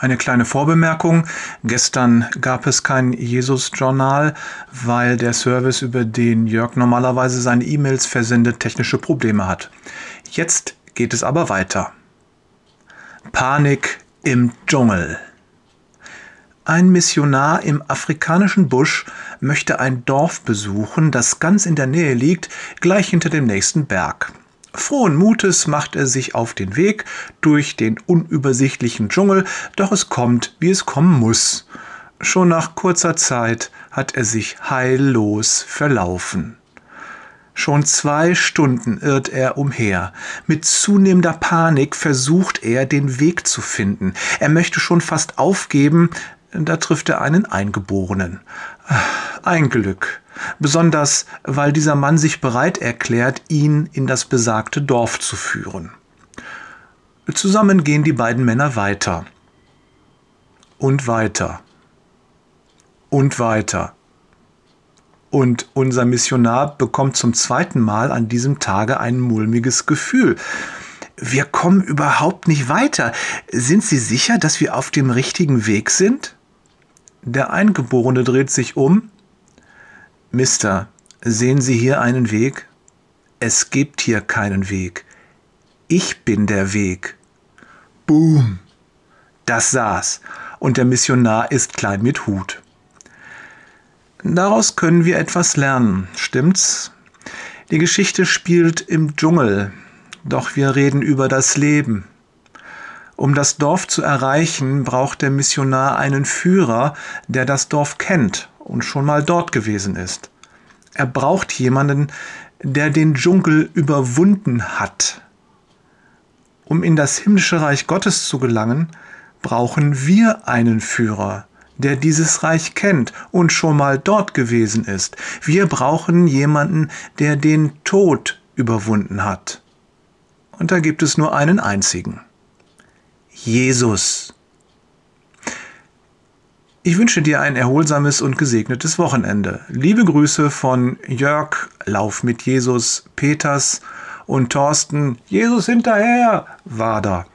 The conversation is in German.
Eine kleine Vorbemerkung. Gestern gab es kein Jesus-Journal, weil der Service, über den Jörg normalerweise seine E-Mails versendet, technische Probleme hat. Jetzt geht es aber weiter. Panik im Dschungel. Ein Missionar im afrikanischen Busch möchte ein Dorf besuchen, das ganz in der Nähe liegt, gleich hinter dem nächsten Berg. Frohen Mutes macht er sich auf den Weg durch den unübersichtlichen Dschungel, doch es kommt, wie es kommen muss. Schon nach kurzer Zeit hat er sich heillos verlaufen. Schon zwei Stunden irrt er umher. Mit zunehmender Panik versucht er, den Weg zu finden. Er möchte schon fast aufgeben, da trifft er einen Eingeborenen. Ein Glück besonders weil dieser Mann sich bereit erklärt, ihn in das besagte Dorf zu führen. Zusammen gehen die beiden Männer weiter und weiter und weiter. Und unser Missionar bekommt zum zweiten Mal an diesem Tage ein mulmiges Gefühl. Wir kommen überhaupt nicht weiter. Sind Sie sicher, dass wir auf dem richtigen Weg sind? Der Eingeborene dreht sich um Mister, sehen Sie hier einen Weg? Es gibt hier keinen Weg. Ich bin der Weg. Boom. Das saß, und der Missionar ist klein mit Hut. Daraus können wir etwas lernen, stimmt's? Die Geschichte spielt im Dschungel, doch wir reden über das Leben. Um das Dorf zu erreichen, braucht der Missionar einen Führer, der das Dorf kennt und schon mal dort gewesen ist. Er braucht jemanden, der den Dschungel überwunden hat. Um in das himmlische Reich Gottes zu gelangen, brauchen wir einen Führer, der dieses Reich kennt und schon mal dort gewesen ist. Wir brauchen jemanden, der den Tod überwunden hat. Und da gibt es nur einen einzigen. Jesus. Ich wünsche dir ein erholsames und gesegnetes Wochenende. Liebe Grüße von Jörg, Lauf mit Jesus, Peters und Thorsten, Jesus hinterher, Wader.